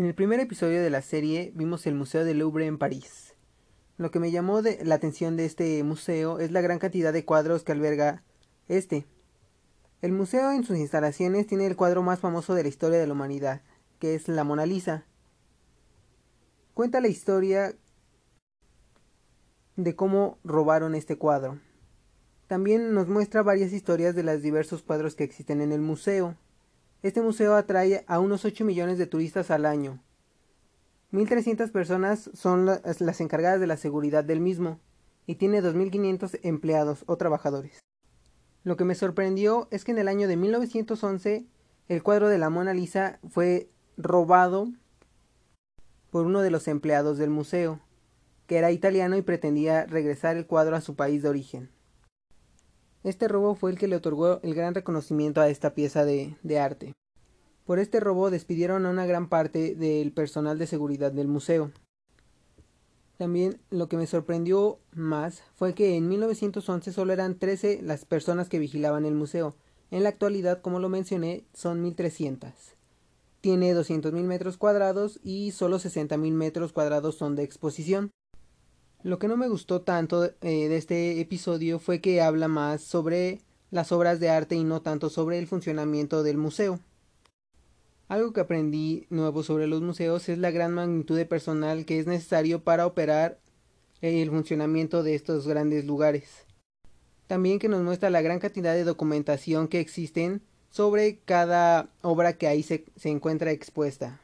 En el primer episodio de la serie vimos el Museo del Louvre en París. Lo que me llamó la atención de este museo es la gran cantidad de cuadros que alberga este. El museo en sus instalaciones tiene el cuadro más famoso de la historia de la humanidad, que es la Mona Lisa. Cuenta la historia de cómo robaron este cuadro. También nos muestra varias historias de los diversos cuadros que existen en el museo. Este museo atrae a unos 8 millones de turistas al año. 1.300 personas son las encargadas de la seguridad del mismo y tiene 2.500 empleados o trabajadores. Lo que me sorprendió es que en el año de 1911 el cuadro de la Mona Lisa fue robado por uno de los empleados del museo, que era italiano y pretendía regresar el cuadro a su país de origen. Este robo fue el que le otorgó el gran reconocimiento a esta pieza de, arte. Por este robo despidieron a una gran parte del personal de seguridad del museo. También lo que me sorprendió más fue que en 1911 solo eran 13 las personas que vigilaban el museo. En la actualidad, como lo mencioné, son 1300. Tiene 200.000 metros cuadrados y solo 60.000 metros cuadrados son de exposición. Lo que no me gustó tanto eh, de este episodio fue que habla más sobre las obras de arte y no tanto sobre el funcionamiento del museo. Algo que aprendí nuevo sobre los museos es la gran magnitud de personal que es necesario para operar el funcionamiento de estos grandes lugares. También que nos muestra la gran cantidad de documentación que existen sobre cada obra que ahí se, se encuentra expuesta.